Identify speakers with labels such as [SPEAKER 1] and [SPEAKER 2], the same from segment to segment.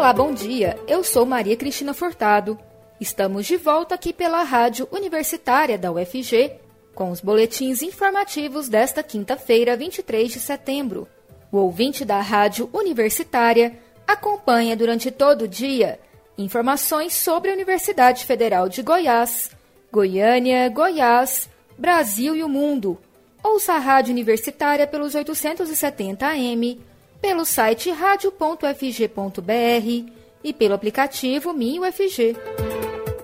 [SPEAKER 1] Olá, bom dia. Eu sou Maria Cristina Furtado. Estamos de volta aqui pela Rádio Universitária da UFG com os boletins informativos desta quinta-feira, 23 de setembro. O ouvinte da Rádio Universitária acompanha durante todo o dia informações sobre a Universidade Federal de Goiás, Goiânia, Goiás, Brasil e o mundo. Ouça a Rádio Universitária pelos 870 AM, pelo site radio.fg.br e pelo aplicativo MinUFG.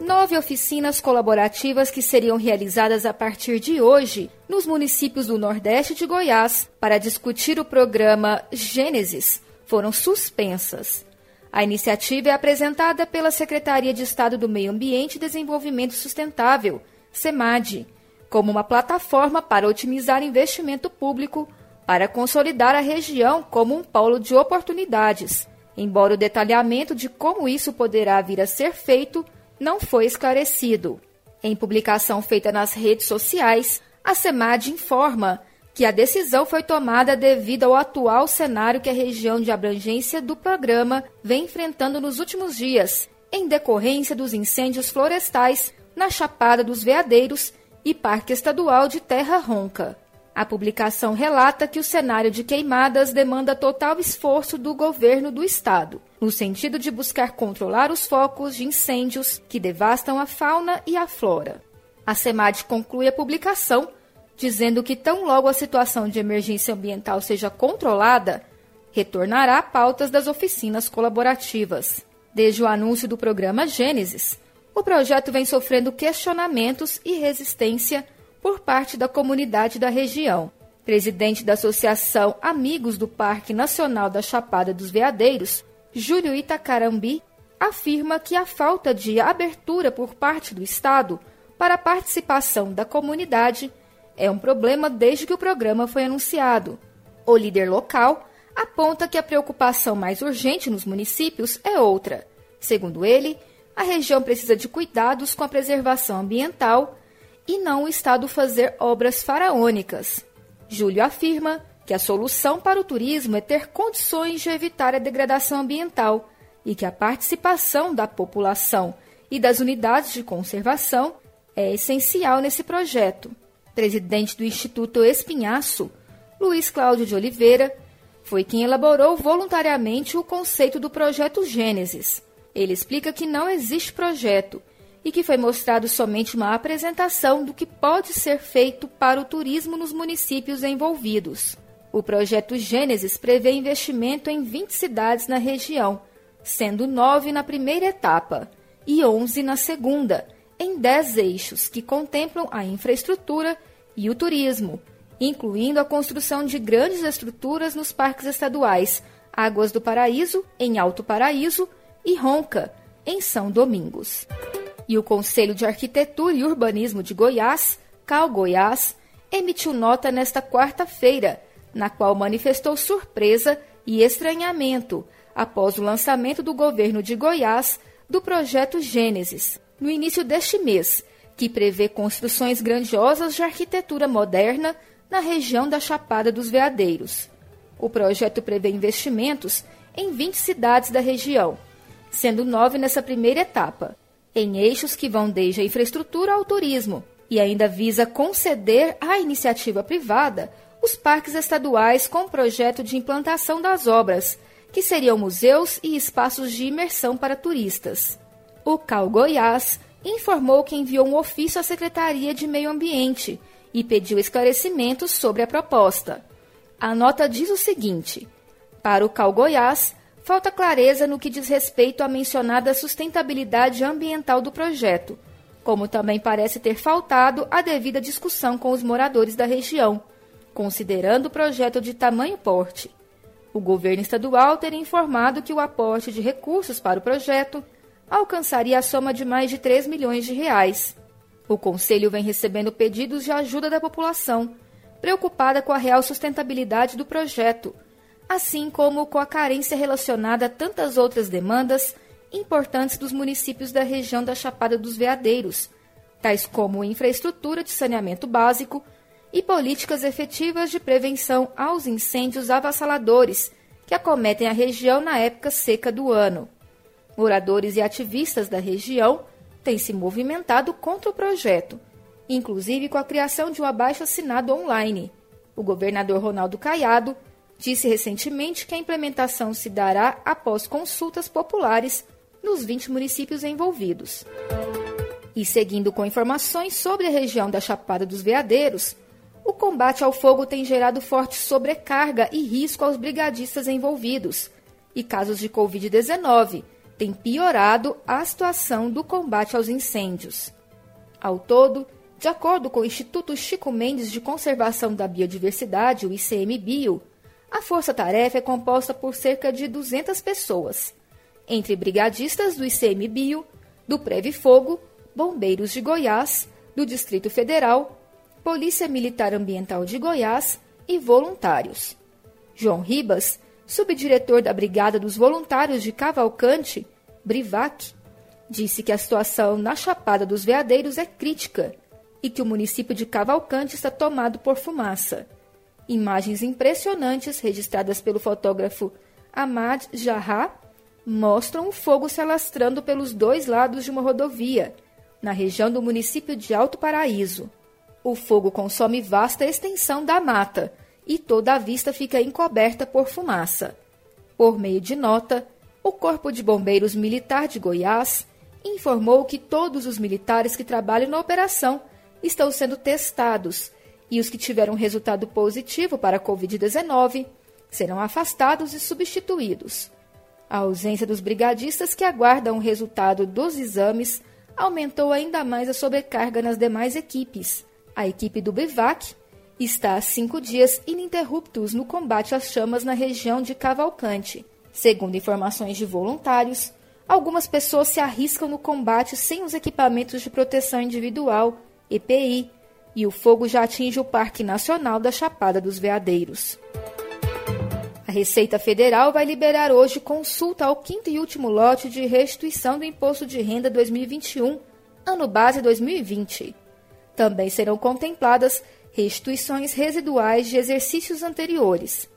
[SPEAKER 1] Nove oficinas colaborativas que seriam realizadas a partir de hoje nos municípios do Nordeste de Goiás para discutir o programa Gênesis foram suspensas. A iniciativa é apresentada pela Secretaria de Estado do Meio Ambiente e Desenvolvimento Sustentável, SEMAD, como uma plataforma para otimizar investimento público para consolidar a região como um polo de oportunidades, embora o detalhamento de como isso poderá vir a ser feito não foi esclarecido. Em publicação feita nas redes sociais, a SEMAD informa que a decisão foi tomada devido ao atual cenário que a região de abrangência do programa vem enfrentando nos últimos dias, em decorrência dos incêndios florestais na Chapada dos Veadeiros e Parque Estadual de Terra Ronca. A publicação relata que o cenário de queimadas demanda total esforço do governo do estado, no sentido de buscar controlar os focos de incêndios que devastam a fauna e a flora. A SEMAD conclui a publicação dizendo que tão logo a situação de emergência ambiental seja controlada, retornará a pautas das oficinas colaborativas. Desde o anúncio do programa Gênesis, o projeto vem sofrendo questionamentos e resistência por parte da comunidade da região. Presidente da Associação Amigos do Parque Nacional da Chapada dos Veadeiros, Júlio Itacarambi, afirma que a falta de abertura por parte do Estado para a participação da comunidade é um problema desde que o programa foi anunciado. O líder local aponta que a preocupação mais urgente nos municípios é outra. Segundo ele, a região precisa de cuidados com a preservação ambiental e não o Estado fazer obras faraônicas. Júlio afirma que a solução para o turismo é ter condições de evitar a degradação ambiental e que a participação da população e das unidades de conservação é essencial nesse projeto. Presidente do Instituto Espinhaço, Luiz Cláudio de Oliveira, foi quem elaborou voluntariamente o conceito do projeto Gênesis, ele explica que não existe projeto e que foi mostrado somente uma apresentação do que pode ser feito para o turismo nos municípios envolvidos. O projeto Gênesis prevê investimento em 20 cidades na região, sendo 9 na primeira etapa e 11 na segunda, em 10 eixos que contemplam a infraestrutura e o turismo, incluindo a construção de grandes estruturas nos parques estaduais Águas do Paraíso, em Alto Paraíso, e Ronca, em São Domingos. E o Conselho de Arquitetura e Urbanismo de Goiás, Cal Goiás, emitiu nota nesta quarta-feira, na qual manifestou surpresa e estranhamento após o lançamento do governo de Goiás do projeto Gênesis, no início deste mês, que prevê construções grandiosas de arquitetura moderna na região da Chapada dos Veadeiros. O projeto prevê investimentos em 20 cidades da região, sendo nove nessa primeira etapa, em eixos que vão desde a infraestrutura ao turismo, e ainda visa conceder à iniciativa privada os parques estaduais com projeto de implantação das obras, que seriam museus e espaços de imersão para turistas. O Cal Goiás informou que enviou um ofício à Secretaria de Meio Ambiente e pediu esclarecimentos sobre a proposta. A nota diz o seguinte: para o Cal Goiás, falta clareza no que diz respeito à mencionada sustentabilidade ambiental do projeto, como também parece ter faltado a devida discussão com os moradores da região, considerando o projeto de tamanho porte. O governo estadual teria informado que o aporte de recursos para o projeto alcançaria a soma de mais de 3 milhões de reais. O Conselho vem recebendo pedidos de ajuda da população, preocupada com a real sustentabilidade do projeto, assim como com a carência relacionada a tantas outras demandas importantes dos municípios da região da Chapada dos Veadeiros, tais como infraestrutura de saneamento básico e políticas efetivas de prevenção aos incêndios avassaladores que acometem a região na época seca do ano. Moradores e ativistas da região têm se movimentado contra o projeto, inclusive com a criação de um abaixo-assinado online. O governador Ronaldo Caiado disse recentemente que a implementação se dará após consultas populares nos 20 municípios envolvidos. E seguindo com informações sobre a região da Chapada dos Veadeiros, o combate ao fogo tem gerado forte sobrecarga e risco aos brigadistas envolvidos, e casos de Covid-19 têm piorado a situação do combate aos incêndios. Ao todo, de acordo com o Instituto Chico Mendes de Conservação da Biodiversidade, o ICMBio, a força-tarefa é composta por cerca de 200 pessoas, entre brigadistas do ICMBio, do Preve Fogo, bombeiros de Goiás, do Distrito Federal, Polícia Militar Ambiental de Goiás e voluntários. João Ribas, subdiretor da Brigada dos Voluntários de Cavalcante, Brivac, disse que a situação na Chapada dos Veadeiros é crítica e que o município de Cavalcante está tomado por fumaça. Imagens impressionantes registradas pelo fotógrafo Ahmad Jarrah mostram o fogo se alastrando pelos dois lados de uma rodovia, na região do município de Alto Paraíso. O fogo consome vasta extensão da mata e toda a vista fica encoberta por fumaça. Por meio de nota, o Corpo de Bombeiros Militar de Goiás informou que todos os militares que trabalham na operação estão sendo testados e os que tiveram resultado positivo para a Covid-19 serão afastados e substituídos. A ausência dos brigadistas que aguardam o resultado dos exames aumentou ainda mais a sobrecarga nas demais equipes. A equipe do Bivac está há cinco dias ininterruptos no combate às chamas na região de Cavalcante. Segundo informações de voluntários, algumas pessoas se arriscam no combate sem os equipamentos de proteção individual EPI, e o fogo já atinge o Parque Nacional da Chapada dos Veadeiros. A Receita Federal vai liberar hoje consulta ao quinto e último lote de restituição do Imposto de Renda 2021, ano base 2020. Também serão contempladas restituições residuais de exercícios anteriores.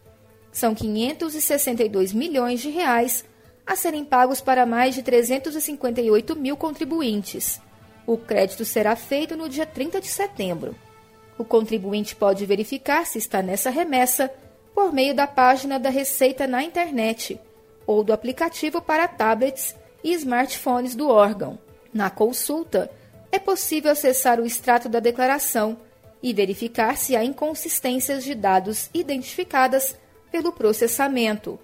[SPEAKER 1] São 562 milhões de reais a serem pagos para mais de 358 mil contribuintes o crédito será feito no dia 30 de setembro. O contribuinte pode verificar se está nessa remessa por meio da página da Receita na internet ou do aplicativo para tablets e smartphones do órgão. Na consulta, é possível acessar o extrato da declaração e verificar se há inconsistências de dados identificadas pelo processamento.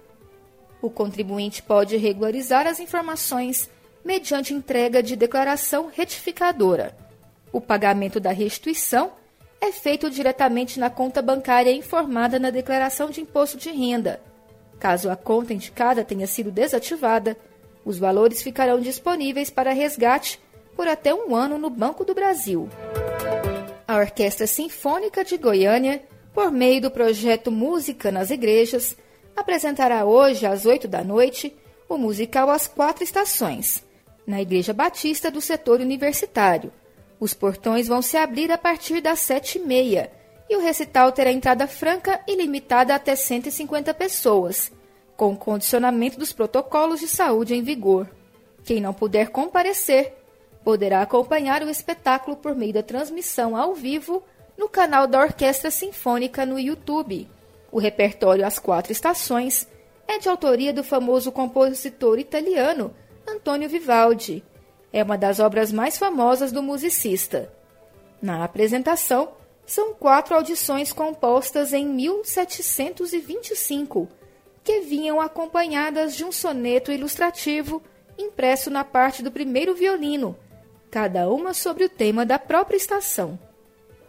[SPEAKER 1] O contribuinte pode regularizar as informações mediante entrega de declaração retificadora. O pagamento da restituição é feito diretamente na conta bancária informada na declaração de imposto de renda. Caso a conta indicada tenha sido desativada, os valores ficarão disponíveis para resgate por até um ano no Banco do Brasil. A Orquestra Sinfônica de Goiânia, por meio do projeto Música nas Igrejas, apresentará hoje, às 8 da noite, o musical As Quatro Estações, na Igreja Batista do setor universitário. Os portões vão se abrir a partir das sete e meia e o recital terá entrada franca e limitada até 150 pessoas, com condicionamento dos protocolos de saúde em vigor. Quem não puder comparecer poderá acompanhar o espetáculo por meio da transmissão ao vivo no canal da Orquestra Sinfônica no YouTube. O repertório As Quatro Estações é de autoria do famoso compositor italiano Antônio Vivaldi. É uma das obras mais famosas do musicista. Na apresentação, são quatro audições compostas em 1725, que vinham acompanhadas de um soneto ilustrativo impresso na parte do primeiro violino, cada uma sobre o tema da própria estação.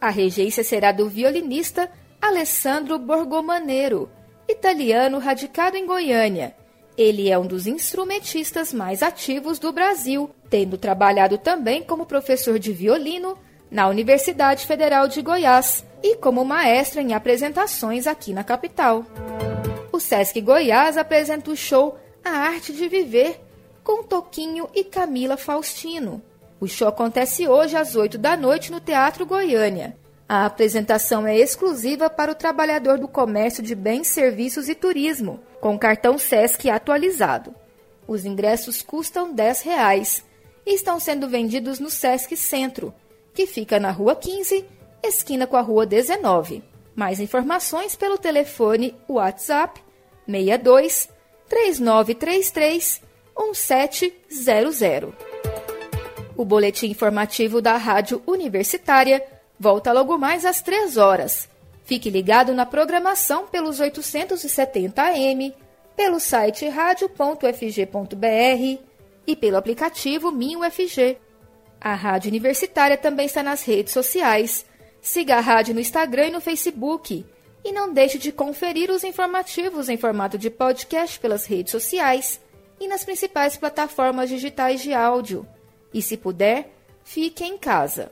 [SPEAKER 1] A regência será do violinista Alessandro Borgomanero, italiano radicado em Goiânia, ele é um dos instrumentistas mais ativos do Brasil, tendo trabalhado também como professor de violino na Universidade Federal de Goiás e como maestro em apresentações aqui na capital. O Sesc Goiás apresenta o show A Arte de Viver com Toquinho e Camila Faustino. O show acontece hoje às 8 da noite no Teatro Goiânia. A apresentação é exclusiva para o trabalhador do comércio de bens, serviços e turismo, com cartão SESC atualizado. Os ingressos custam 10 reais e estão sendo vendidos no Sesc Centro, que fica na Rua 15, esquina com a Rua 19. Mais informações pelo telefone WhatsApp 62 3933 1700. O boletim informativo da Rádio Universitária volta logo mais às 3 horas. Fique ligado na programação pelos 870 AM, pelo site radio.fg.br e pelo aplicativo MinUFG. A Rádio Universitária também está nas redes sociais. Siga a rádio no Instagram e no Facebook. E não deixe de conferir os informativos em formato de podcast pelas redes sociais e nas principais plataformas digitais de áudio. E se puder, fique em casa.